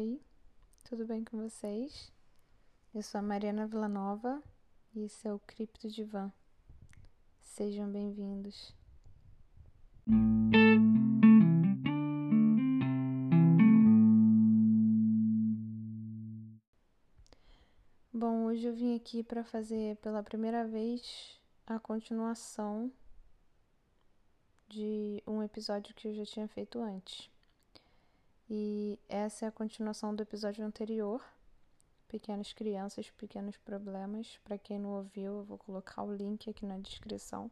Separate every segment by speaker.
Speaker 1: Oi, tudo bem com vocês? Eu sou a Mariana Villanova e esse é o Cripto Divã. Sejam bem-vindos. Bom, hoje eu vim aqui para fazer pela primeira vez a continuação de um episódio que eu já tinha feito antes. E essa é a continuação do episódio anterior, Pequenas Crianças, Pequenos Problemas. Para quem não ouviu, eu vou colocar o link aqui na descrição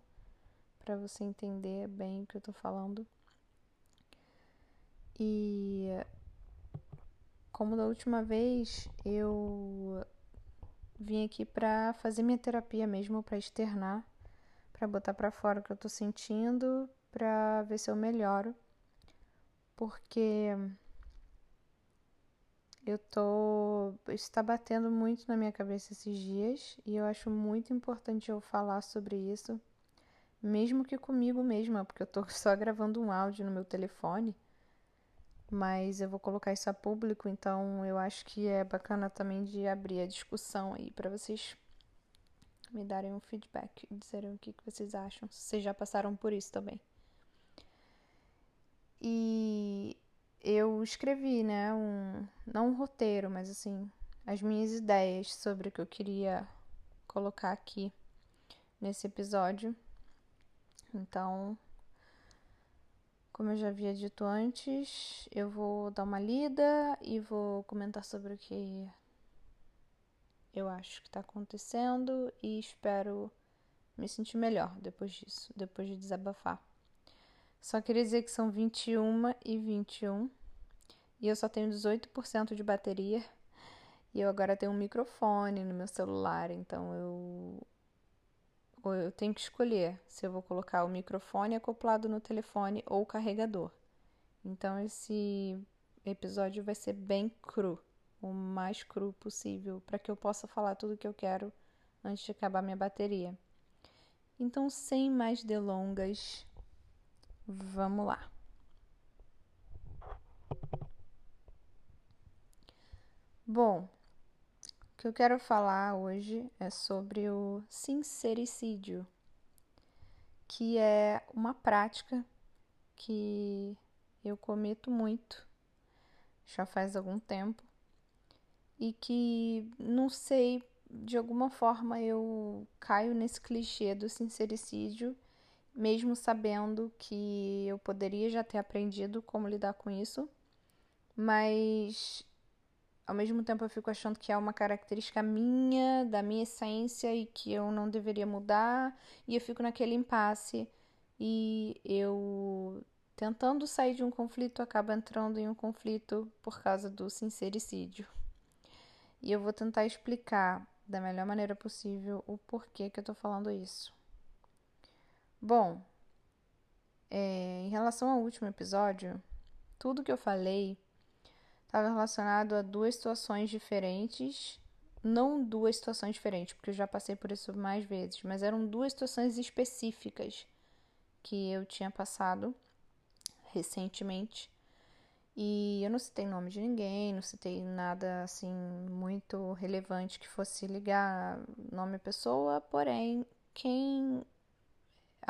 Speaker 1: para você entender bem o que eu tô falando. E como da última vez, eu vim aqui para fazer minha terapia mesmo, para externar, para botar para fora o que eu tô sentindo, para ver se eu melhoro. Porque eu tô. está batendo muito na minha cabeça esses dias e eu acho muito importante eu falar sobre isso, mesmo que comigo mesma, porque eu tô só gravando um áudio no meu telefone, mas eu vou colocar isso a público, então eu acho que é bacana também de abrir a discussão aí para vocês me darem um feedback, dizerem o que, que vocês acham, se vocês já passaram por isso também. E eu escrevi, né, um, não um roteiro, mas assim, as minhas ideias sobre o que eu queria colocar aqui nesse episódio. Então, como eu já havia dito antes, eu vou dar uma lida e vou comentar sobre o que eu acho que está acontecendo e espero me sentir melhor depois disso, depois de desabafar. Só queria dizer que são 21 e 21 e eu só tenho 18% de bateria. E eu agora tenho um microfone no meu celular, então eu eu tenho que escolher se eu vou colocar o microfone acoplado no telefone ou o carregador. Então esse episódio vai ser bem cru, o mais cru possível, para que eu possa falar tudo o que eu quero antes de acabar minha bateria. Então, sem mais delongas, Vamos lá. Bom, o que eu quero falar hoje é sobre o sincericídio, que é uma prática que eu cometo muito, já faz algum tempo, e que não sei, de alguma forma eu caio nesse clichê do sincericídio mesmo sabendo que eu poderia já ter aprendido como lidar com isso, mas ao mesmo tempo eu fico achando que é uma característica minha, da minha essência e que eu não deveria mudar, e eu fico naquele impasse e eu tentando sair de um conflito acaba entrando em um conflito por causa do sincericídio. E eu vou tentar explicar da melhor maneira possível o porquê que eu tô falando isso. Bom, é, em relação ao último episódio, tudo que eu falei estava relacionado a duas situações diferentes. Não duas situações diferentes, porque eu já passei por isso mais vezes, mas eram duas situações específicas que eu tinha passado recentemente. E eu não citei nome de ninguém, não citei nada assim muito relevante que fosse ligar nome à pessoa, porém, quem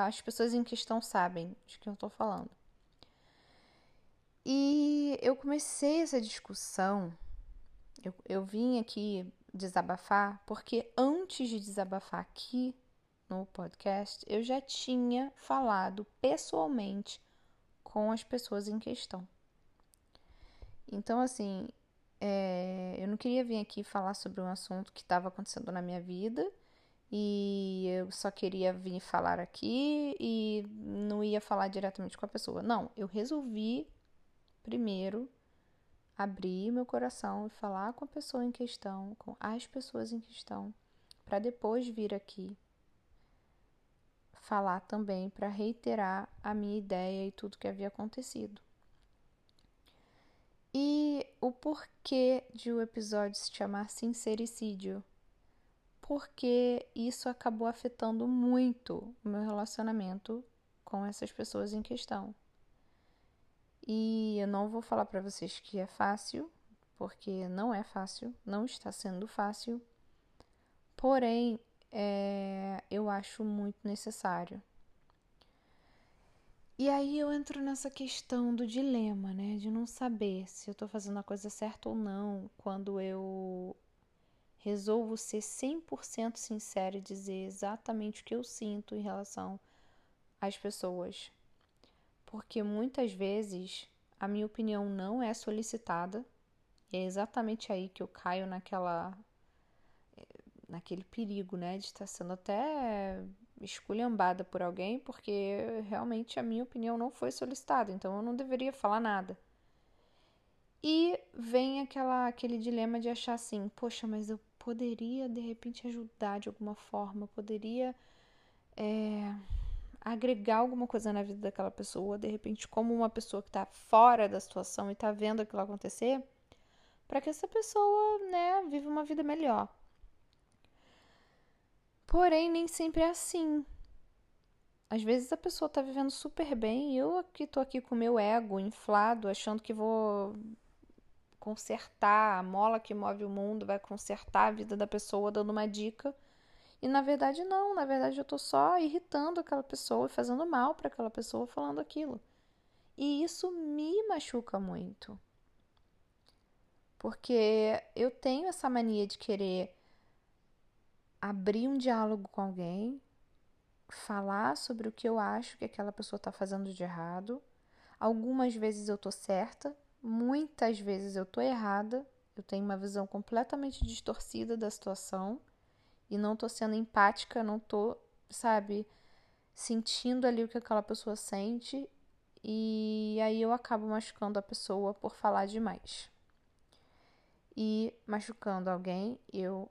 Speaker 1: as pessoas em questão sabem de que eu estou falando. E eu comecei essa discussão, eu, eu vim aqui desabafar, porque antes de desabafar aqui no podcast, eu já tinha falado pessoalmente com as pessoas em questão. Então, assim, é, eu não queria vir aqui falar sobre um assunto que estava acontecendo na minha vida e eu só queria vir falar aqui e não ia falar diretamente com a pessoa. Não, eu resolvi primeiro abrir meu coração e falar com a pessoa em questão, com as pessoas em questão, para depois vir aqui falar também para reiterar a minha ideia e tudo que havia acontecido. E o porquê de o episódio se chamar Sincericídio? Porque isso acabou afetando muito o meu relacionamento com essas pessoas em questão. E eu não vou falar para vocês que é fácil, porque não é fácil, não está sendo fácil. Porém, é, eu acho muito necessário. E aí eu entro nessa questão do dilema, né? De não saber se eu tô fazendo a coisa certa ou não quando eu resolvo ser 100% sincera e dizer exatamente o que eu sinto em relação às pessoas. Porque muitas vezes a minha opinião não é solicitada, e é exatamente aí que eu caio naquela naquele perigo, né, de estar sendo até esculhambada por alguém, porque realmente a minha opinião não foi solicitada, então eu não deveria falar nada. E vem aquela, aquele dilema de achar assim, poxa, mas eu poderia de repente ajudar de alguma forma, poderia é, agregar alguma coisa na vida daquela pessoa, de repente, como uma pessoa que está fora da situação e está vendo aquilo acontecer, para que essa pessoa, né, viva uma vida melhor. Porém, nem sempre é assim. Às vezes a pessoa tá vivendo super bem e eu aqui tô aqui com meu ego inflado, achando que vou consertar a mola que move o mundo, vai consertar a vida da pessoa dando uma dica. E na verdade não, na verdade eu tô só irritando aquela pessoa e fazendo mal para aquela pessoa falando aquilo. E isso me machuca muito. Porque eu tenho essa mania de querer abrir um diálogo com alguém, falar sobre o que eu acho que aquela pessoa está fazendo de errado. Algumas vezes eu tô certa, muitas vezes eu tô errada. Eu tenho uma visão completamente distorcida da situação e não tô sendo empática, não tô, sabe, sentindo ali o que aquela pessoa sente e aí eu acabo machucando a pessoa por falar demais. E machucando alguém, eu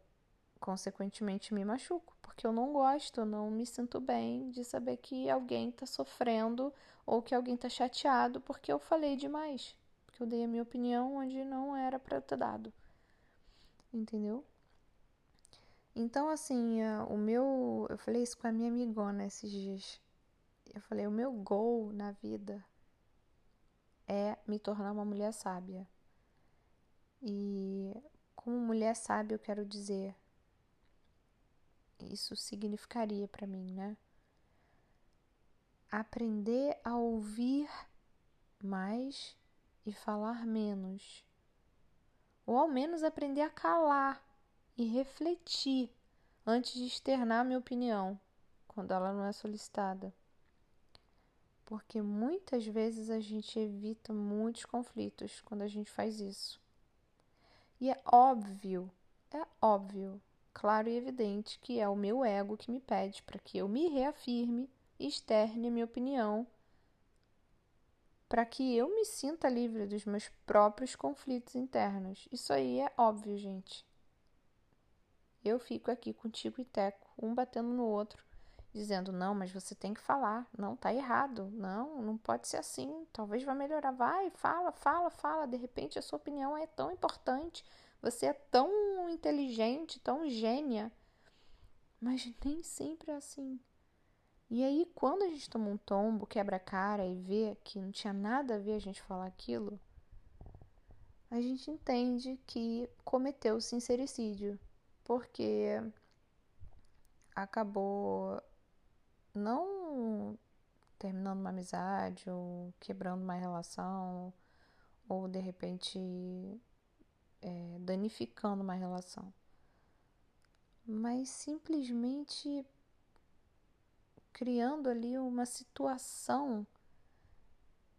Speaker 1: consequentemente me machuco, porque eu não gosto, eu não me sinto bem de saber que alguém está sofrendo ou que alguém está chateado porque eu falei demais, porque eu dei a minha opinião onde não era para ter dado. Entendeu? Então, assim, o meu. Eu falei isso com a minha amigona esses dias. Eu falei: o meu goal na vida é me tornar uma mulher sábia. E como mulher sábia, eu quero dizer isso significaria para mim, né? Aprender a ouvir mais e falar menos. Ou ao menos aprender a calar e refletir antes de externar minha opinião, quando ela não é solicitada. Porque muitas vezes a gente evita muitos conflitos quando a gente faz isso. E é óbvio, é óbvio claro e evidente que é o meu ego que me pede para que eu me reafirme e externe minha opinião, para que eu me sinta livre dos meus próprios conflitos internos. Isso aí é óbvio, gente. Eu fico aqui contigo e Teco, um batendo no outro, dizendo: não, mas você tem que falar, não, tá errado, não, não pode ser assim, talvez vá melhorar. Vai, fala, fala, fala. De repente a sua opinião é tão importante você é tão inteligente, tão gênia, mas nem sempre é assim. E aí, quando a gente toma um tombo, quebra a cara e vê que não tinha nada a ver a gente falar aquilo, a gente entende que cometeu sincericídio, porque acabou não terminando uma amizade ou quebrando uma relação ou de repente é, danificando uma relação, mas simplesmente criando ali uma situação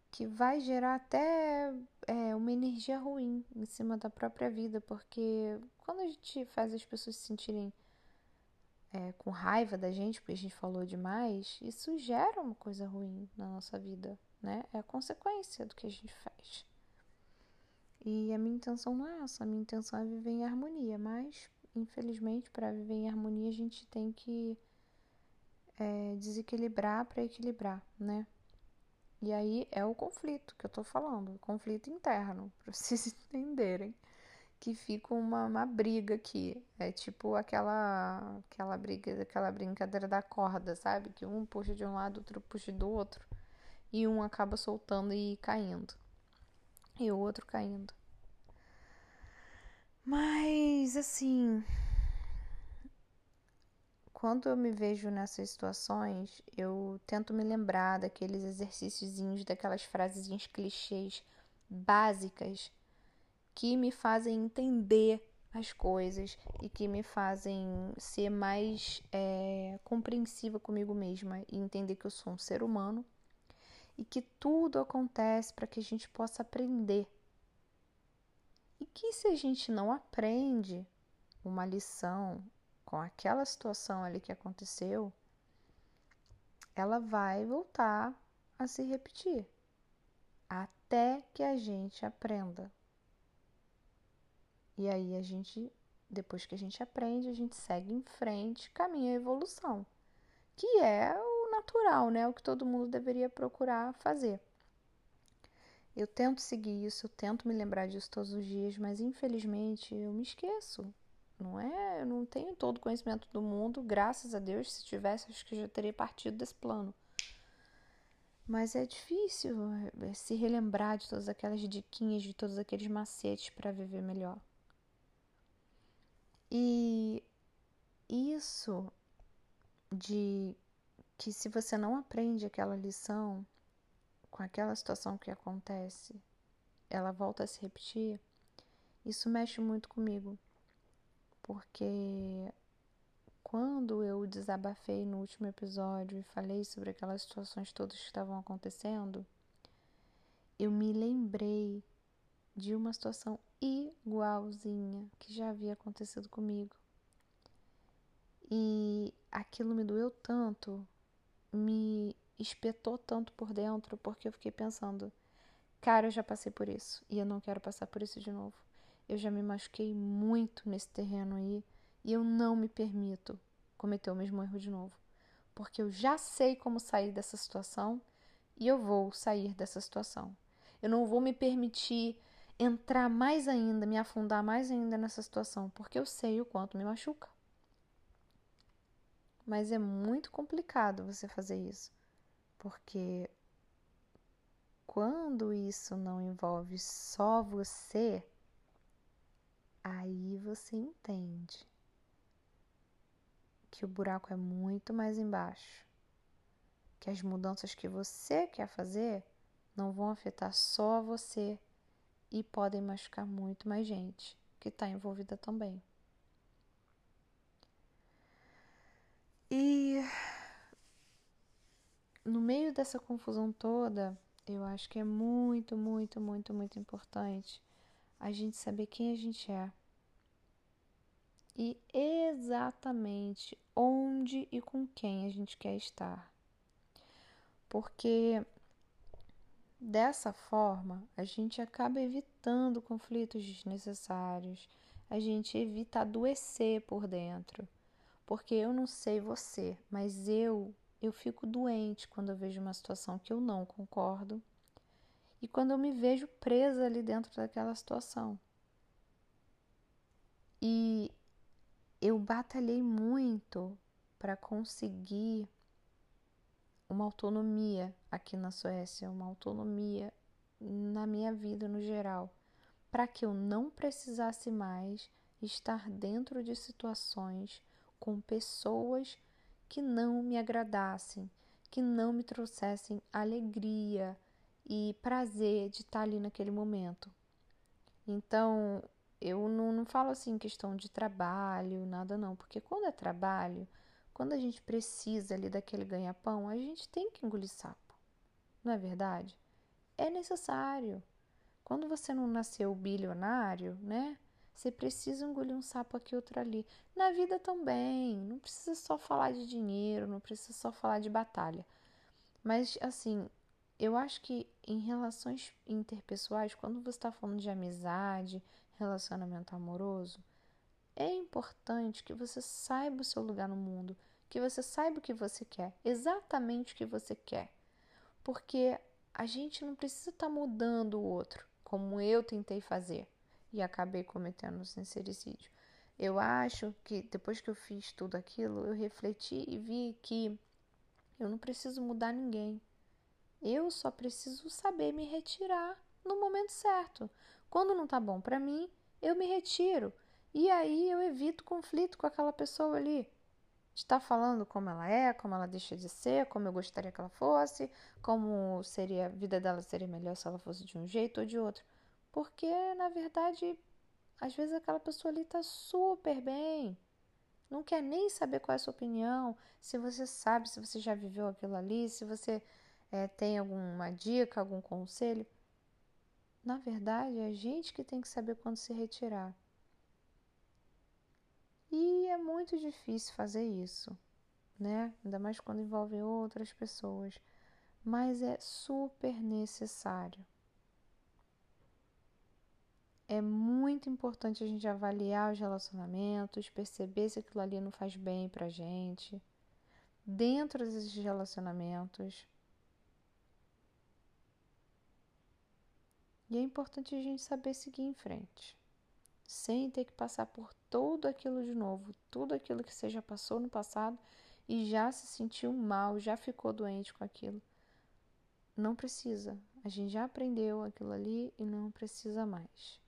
Speaker 1: que vai gerar até é, uma energia ruim em cima da própria vida, porque quando a gente faz as pessoas se sentirem é, com raiva da gente, porque a gente falou demais, isso gera uma coisa ruim na nossa vida, né? É a consequência do que a gente faz. E a minha intenção não é essa, a minha intenção é viver em harmonia, mas infelizmente para viver em harmonia a gente tem que é, desequilibrar para equilibrar, né? E aí é o conflito que eu tô falando, o conflito interno, para vocês entenderem que fica uma, uma briga aqui. É tipo aquela aquela briga, aquela brincadeira da corda, sabe? Que um puxa de um lado, outro puxa do outro, e um acaba soltando e caindo e o outro caindo. Mas assim, quando eu me vejo nessas situações, eu tento me lembrar daqueles exercíciozinhos, daquelas frasezinhas clichês básicas que me fazem entender as coisas e que me fazem ser mais é, compreensiva comigo mesma e entender que eu sou um ser humano e que tudo acontece para que a gente possa aprender. E que se a gente não aprende uma lição com aquela situação ali que aconteceu, ela vai voltar a se repetir até que a gente aprenda. E aí a gente, depois que a gente aprende, a gente segue em frente, caminha a evolução, que é o natural, né? O que todo mundo deveria procurar fazer. Eu tento seguir isso, eu tento me lembrar disso todos os dias, mas infelizmente eu me esqueço. Não é, eu não tenho todo o conhecimento do mundo, graças a Deus, se tivesse, acho que já teria partido desse plano. Mas é difícil é, se relembrar de todas aquelas diquinhas, de todos aqueles macetes para viver melhor. E isso de que se você não aprende aquela lição com aquela situação que acontece, ela volta a se repetir, isso mexe muito comigo. Porque quando eu desabafei no último episódio e falei sobre aquelas situações todas que estavam acontecendo, eu me lembrei de uma situação igualzinha que já havia acontecido comigo. E aquilo me doeu tanto, me espetou tanto por dentro, porque eu fiquei pensando, cara, eu já passei por isso e eu não quero passar por isso de novo. Eu já me machuquei muito nesse terreno aí e eu não me permito cometer o mesmo erro de novo, porque eu já sei como sair dessa situação e eu vou sair dessa situação. Eu não vou me permitir entrar mais ainda, me afundar mais ainda nessa situação, porque eu sei o quanto me machuca. Mas é muito complicado você fazer isso, porque quando isso não envolve só você, aí você entende que o buraco é muito mais embaixo, que as mudanças que você quer fazer não vão afetar só você e podem machucar muito mais gente que está envolvida também. E no meio dessa confusão toda, eu acho que é muito, muito, muito, muito importante a gente saber quem a gente é e exatamente onde e com quem a gente quer estar. Porque Dessa forma, a gente acaba evitando conflitos desnecessários, a gente evita adoecer por dentro. Porque eu não sei você, mas eu eu fico doente quando eu vejo uma situação que eu não concordo e quando eu me vejo presa ali dentro daquela situação. E eu batalhei muito para conseguir uma autonomia aqui na Suécia, uma autonomia na minha vida no geral, para que eu não precisasse mais estar dentro de situações com pessoas que não me agradassem, que não me trouxessem alegria e prazer de estar ali naquele momento. Então, eu não, não falo assim questão de trabalho, nada não, porque quando é trabalho, quando a gente precisa ali daquele ganha-pão, a gente tem que engolir sapo. Não é verdade? É necessário. Quando você não nasceu bilionário, né? Você precisa engolir um sapo aqui, outro ali. Na vida também. Não precisa só falar de dinheiro, não precisa só falar de batalha. Mas, assim, eu acho que em relações interpessoais, quando você está falando de amizade, relacionamento amoroso, é importante que você saiba o seu lugar no mundo, que você saiba o que você quer, exatamente o que você quer. Porque a gente não precisa estar tá mudando o outro, como eu tentei fazer e acabei cometendo um sincericídio. Eu acho que depois que eu fiz tudo aquilo, eu refleti e vi que eu não preciso mudar ninguém. Eu só preciso saber me retirar no momento certo. Quando não tá bom para mim, eu me retiro. E aí eu evito conflito com aquela pessoa ali. Está falando como ela é, como ela deixa de ser, como eu gostaria que ela fosse, como seria a vida dela seria melhor se ela fosse de um jeito ou de outro. Porque, na verdade, às vezes aquela pessoa ali está super bem. Não quer nem saber qual é a sua opinião, se você sabe, se você já viveu aquilo ali, se você é, tem alguma dica, algum conselho. Na verdade, é a gente que tem que saber quando se retirar. E é muito difícil fazer isso, né? Ainda mais quando envolve outras pessoas. Mas é super necessário. É muito importante a gente avaliar os relacionamentos, perceber se aquilo ali não faz bem pra gente. Dentro desses relacionamentos, E é importante a gente saber seguir em frente, sem ter que passar por tudo aquilo de novo, tudo aquilo que você já passou no passado e já se sentiu mal, já ficou doente com aquilo. Não precisa. A gente já aprendeu aquilo ali e não precisa mais.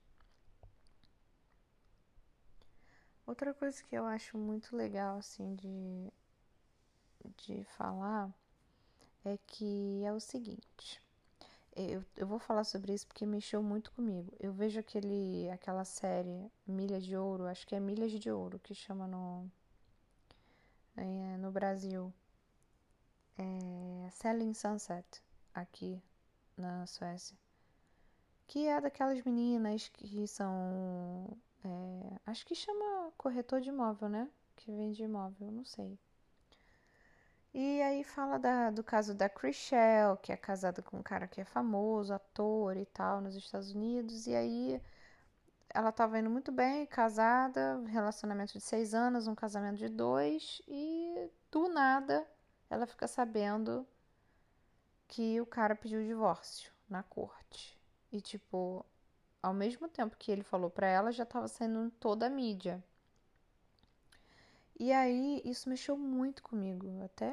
Speaker 1: Outra coisa que eu acho muito legal assim de de falar é que é o seguinte. Eu, eu vou falar sobre isso porque mexeu muito comigo. Eu vejo aquele, aquela série Milha de Ouro, acho que é Milhas de Ouro que chama no, é, no Brasil. É Selling Sunset, aqui na Suécia. Que é daquelas meninas que são. É, acho que chama corretor de imóvel, né? Que vende imóvel, não sei. E aí fala da, do caso da Chrishell, que é casada com um cara que é famoso, ator e tal, nos Estados Unidos. E aí ela estava indo muito bem, casada, relacionamento de seis anos, um casamento de dois, e do nada ela fica sabendo que o cara pediu divórcio na corte. E tipo, ao mesmo tempo que ele falou para ela, já estava saindo toda a mídia. E aí isso mexeu muito comigo. Até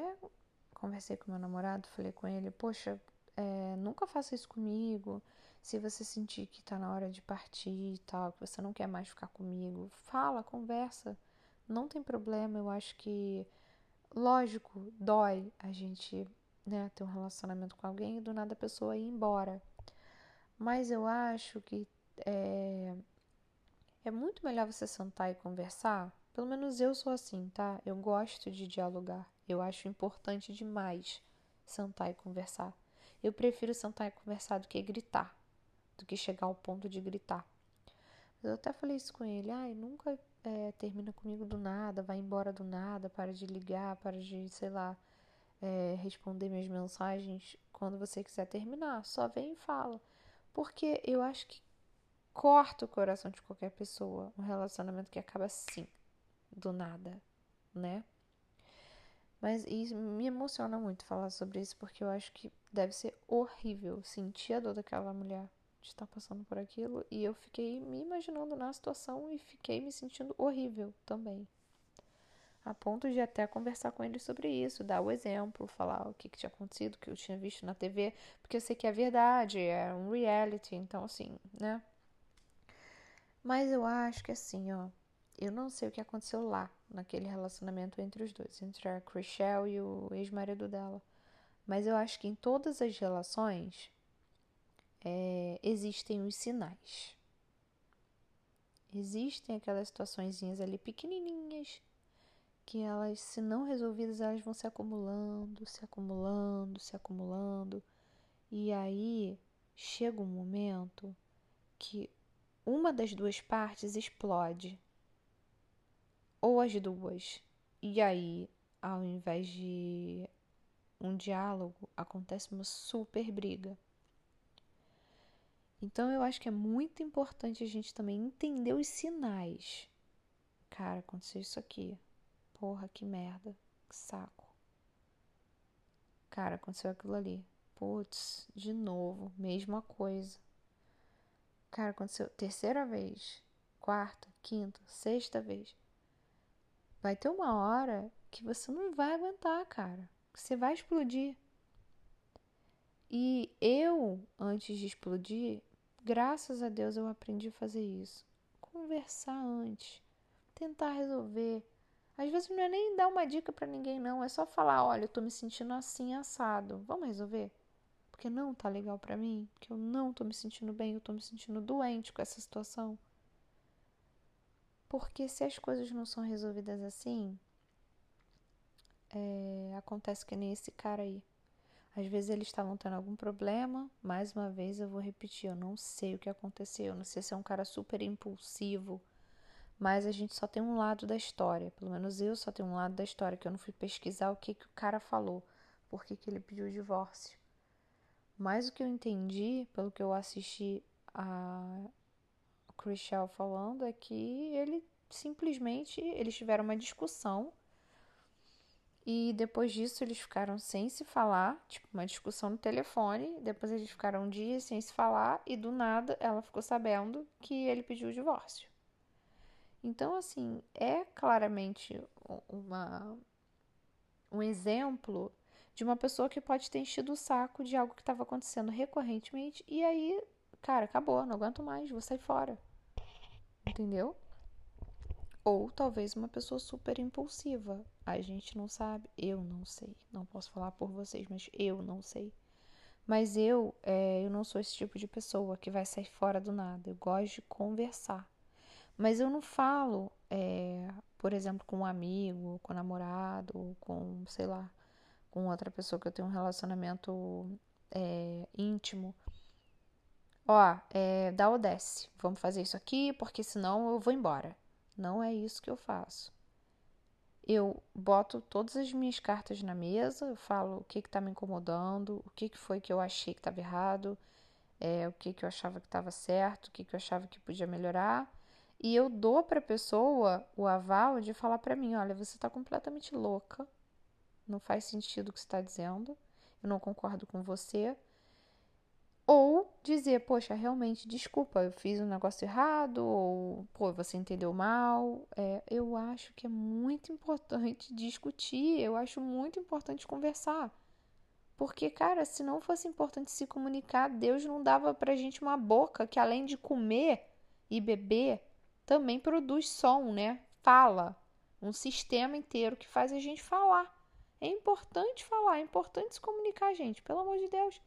Speaker 1: conversei com meu namorado, falei com ele, poxa, é, nunca faça isso comigo. Se você sentir que tá na hora de partir e tal, que você não quer mais ficar comigo, fala, conversa. Não tem problema, eu acho que, lógico, dói a gente né, ter um relacionamento com alguém e do nada a pessoa ir embora. Mas eu acho que é, é muito melhor você sentar e conversar pelo menos eu sou assim, tá? Eu gosto de dialogar. Eu acho importante demais sentar e conversar. Eu prefiro sentar e conversar do que gritar, do que chegar ao ponto de gritar. Eu até falei isso com ele. Ai, nunca é, termina comigo do nada, vai embora do nada, para de ligar, para de, sei lá, é, responder minhas mensagens quando você quiser terminar. Só vem e fala. Porque eu acho que corta o coração de qualquer pessoa um relacionamento que acaba assim do nada, né? Mas isso me emociona muito falar sobre isso, porque eu acho que deve ser horrível sentir a dor daquela mulher de estar passando por aquilo. E eu fiquei me imaginando na situação e fiquei me sentindo horrível também. A ponto de até conversar com ele sobre isso, dar o exemplo, falar o que, que tinha acontecido, o que eu tinha visto na TV, porque eu sei que é verdade, é um reality, então assim, né? Mas eu acho que assim, ó, eu não sei o que aconteceu lá, naquele relacionamento entre os dois, entre a Chrishell e o ex-marido dela. Mas eu acho que em todas as relações é, existem os sinais. Existem aquelas situações ali pequenininhas que elas, se não resolvidas, elas vão se acumulando, se acumulando, se acumulando. E aí chega um momento que uma das duas partes explode ou as duas. E aí, ao invés de um diálogo, acontece uma super briga. Então eu acho que é muito importante a gente também entender os sinais. Cara, aconteceu isso aqui. Porra, que merda. Que saco. Cara, aconteceu aquilo ali. Putz, de novo, mesma coisa. Cara, aconteceu terceira vez, quarta, quinta, sexta vez vai ter uma hora que você não vai aguentar, cara. Você vai explodir. E eu, antes de explodir, graças a Deus eu aprendi a fazer isso conversar antes, tentar resolver. Às vezes não é nem dar uma dica para ninguém, não, é só falar: olha, eu tô me sentindo assim assado, vamos resolver? Porque não tá legal para mim, porque eu não tô me sentindo bem, eu tô me sentindo doente com essa situação. Porque se as coisas não são resolvidas assim, é, acontece que nem esse cara aí. Às vezes eles estavam tendo algum problema. Mais uma vez eu vou repetir, eu não sei o que aconteceu. Eu não sei se é um cara super impulsivo. Mas a gente só tem um lado da história. Pelo menos eu só tenho um lado da história, que eu não fui pesquisar o que, que o cara falou. Por que, que ele pediu o divórcio. Mas o que eu entendi, pelo que eu assisti a Chriselle falando, é que ele simplesmente eles tiveram uma discussão e depois disso eles ficaram sem se falar, tipo uma discussão no telefone. Depois eles ficaram um dia sem se falar e do nada ela ficou sabendo que ele pediu o divórcio. Então, assim, é claramente uma, um exemplo de uma pessoa que pode ter enchido o saco de algo que estava acontecendo recorrentemente e aí, cara, acabou, não aguento mais, vou sair fora. Entendeu? Ou talvez uma pessoa super impulsiva. A gente não sabe, eu não sei. Não posso falar por vocês, mas eu não sei. Mas eu, é, eu não sou esse tipo de pessoa que vai sair fora do nada. Eu gosto de conversar. Mas eu não falo, é, por exemplo, com um amigo, com um namorado, com, sei lá, com outra pessoa que eu tenho um relacionamento é, íntimo. Ó, é, dá ou desce. Vamos fazer isso aqui, porque senão eu vou embora. Não é isso que eu faço. Eu boto todas as minhas cartas na mesa, eu falo o que está me incomodando, o que, que foi que eu achei que estava errado, é, o que, que eu achava que estava certo, o que, que eu achava que podia melhorar. E eu dou para a pessoa o aval de falar para mim: olha, você está completamente louca, não faz sentido o que você está dizendo, eu não concordo com você, ou dizer, poxa, realmente, desculpa, eu fiz um negócio errado, ou, pô, você entendeu mal. É, eu acho que é muito importante discutir, eu acho muito importante conversar. Porque, cara, se não fosse importante se comunicar, Deus não dava pra gente uma boca que, além de comer e beber, também produz som, né? Fala. Um sistema inteiro que faz a gente falar. É importante falar, é importante se comunicar, gente, pelo amor de Deus.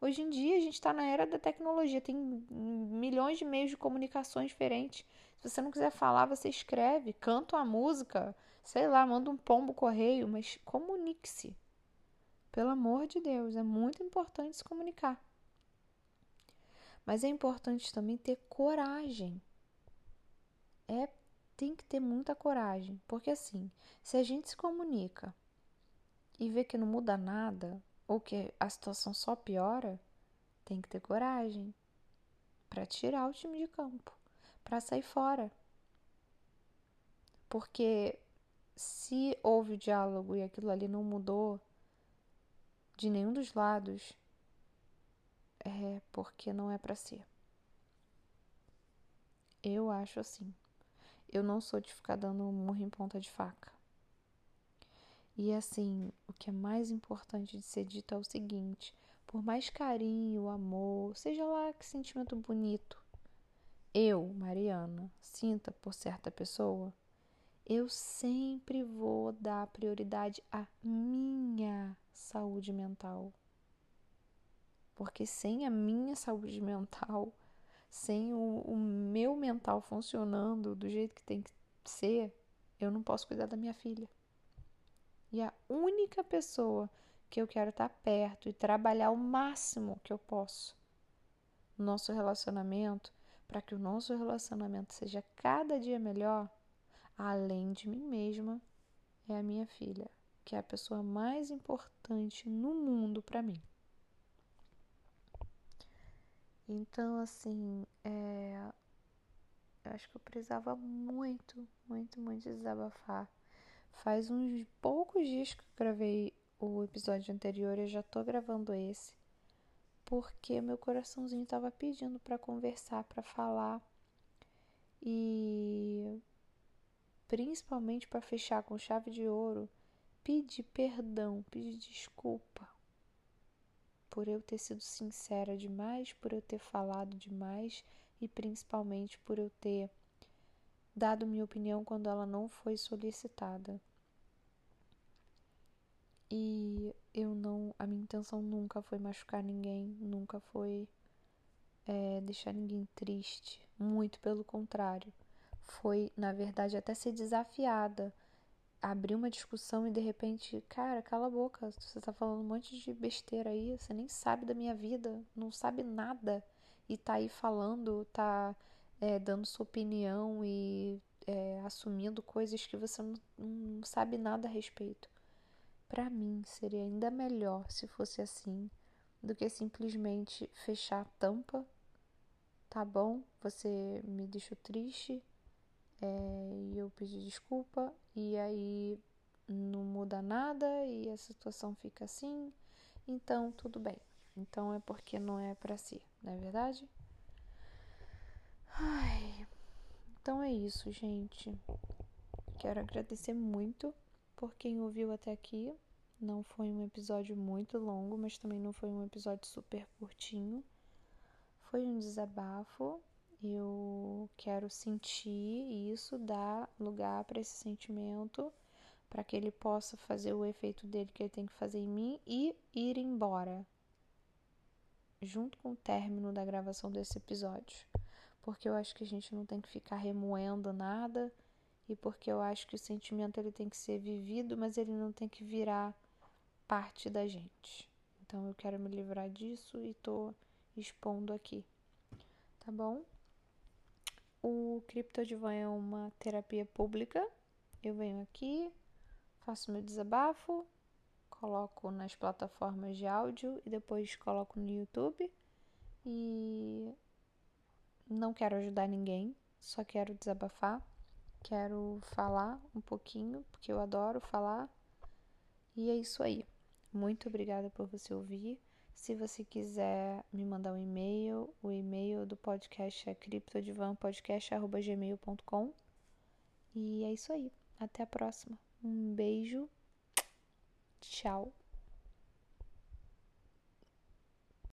Speaker 1: Hoje em dia a gente está na era da tecnologia, tem milhões de meios de comunicações diferentes. Se você não quiser falar, você escreve, canta uma música, sei lá, manda um pombo correio, mas comunique-se. Pelo amor de Deus, é muito importante se comunicar. Mas é importante também ter coragem. É, tem que ter muita coragem, porque assim, se a gente se comunica e vê que não muda nada, ou que a situação só piora, tem que ter coragem para tirar o time de campo, para sair fora. Porque se houve diálogo e aquilo ali não mudou de nenhum dos lados, é porque não é para ser. Eu acho assim. Eu não sou de ficar dando murro em ponta de faca. E assim, o que é mais importante de ser dito é o seguinte: por mais carinho, amor, seja lá que sentimento bonito eu, Mariana, sinta por certa pessoa, eu sempre vou dar prioridade à minha saúde mental. Porque sem a minha saúde mental, sem o, o meu mental funcionando do jeito que tem que ser, eu não posso cuidar da minha filha. E a única pessoa que eu quero estar perto e trabalhar o máximo que eu posso no nosso relacionamento, para que o nosso relacionamento seja cada dia melhor, além de mim mesma, é a minha filha, que é a pessoa mais importante no mundo para mim. Então, assim, é... eu acho que eu precisava muito, muito, muito desabafar Faz uns poucos dias que eu gravei o episódio anterior e já tô gravando esse, porque meu coraçãozinho tava pedindo para conversar, para falar e principalmente para fechar com chave de ouro, pedir perdão, pedir desculpa por eu ter sido sincera demais, por eu ter falado demais e principalmente por eu ter dado minha opinião quando ela não foi solicitada. E eu não. A minha intenção nunca foi machucar ninguém, nunca foi é, deixar ninguém triste. Muito pelo contrário. Foi, na verdade, até ser desafiada. Abrir uma discussão e de repente, cara, cala a boca, você tá falando um monte de besteira aí, você nem sabe da minha vida, não sabe nada. E tá aí falando, tá é, dando sua opinião e é, assumindo coisas que você não, não sabe nada a respeito. Para mim, seria ainda melhor se fosse assim do que simplesmente fechar a tampa. Tá bom, você me deixou triste é, e eu pedi desculpa, e aí não muda nada e a situação fica assim, então tudo bem. Então é porque não é para si, não é verdade? Ai, então é isso, gente. Quero agradecer muito por quem ouviu até aqui. Não foi um episódio muito longo, mas também não foi um episódio super curtinho. Foi um desabafo. Eu quero sentir isso, dar lugar para esse sentimento, para que ele possa fazer o efeito dele que ele tem que fazer em mim e ir embora. Junto com o término da gravação desse episódio porque eu acho que a gente não tem que ficar remoendo nada e porque eu acho que o sentimento ele tem que ser vivido, mas ele não tem que virar parte da gente. Então eu quero me livrar disso e tô expondo aqui. Tá bom? O Criptodivan é uma terapia pública. Eu venho aqui, faço meu desabafo, coloco nas plataformas de áudio e depois coloco no YouTube. E não quero ajudar ninguém, só quero desabafar, quero falar um pouquinho, porque eu adoro falar. E é isso aí. Muito obrigada por você ouvir. Se você quiser me mandar um e-mail, o e-mail do podcast é criptodivanpodcast.gmail.com E é isso aí. Até a próxima. Um beijo. Tchau.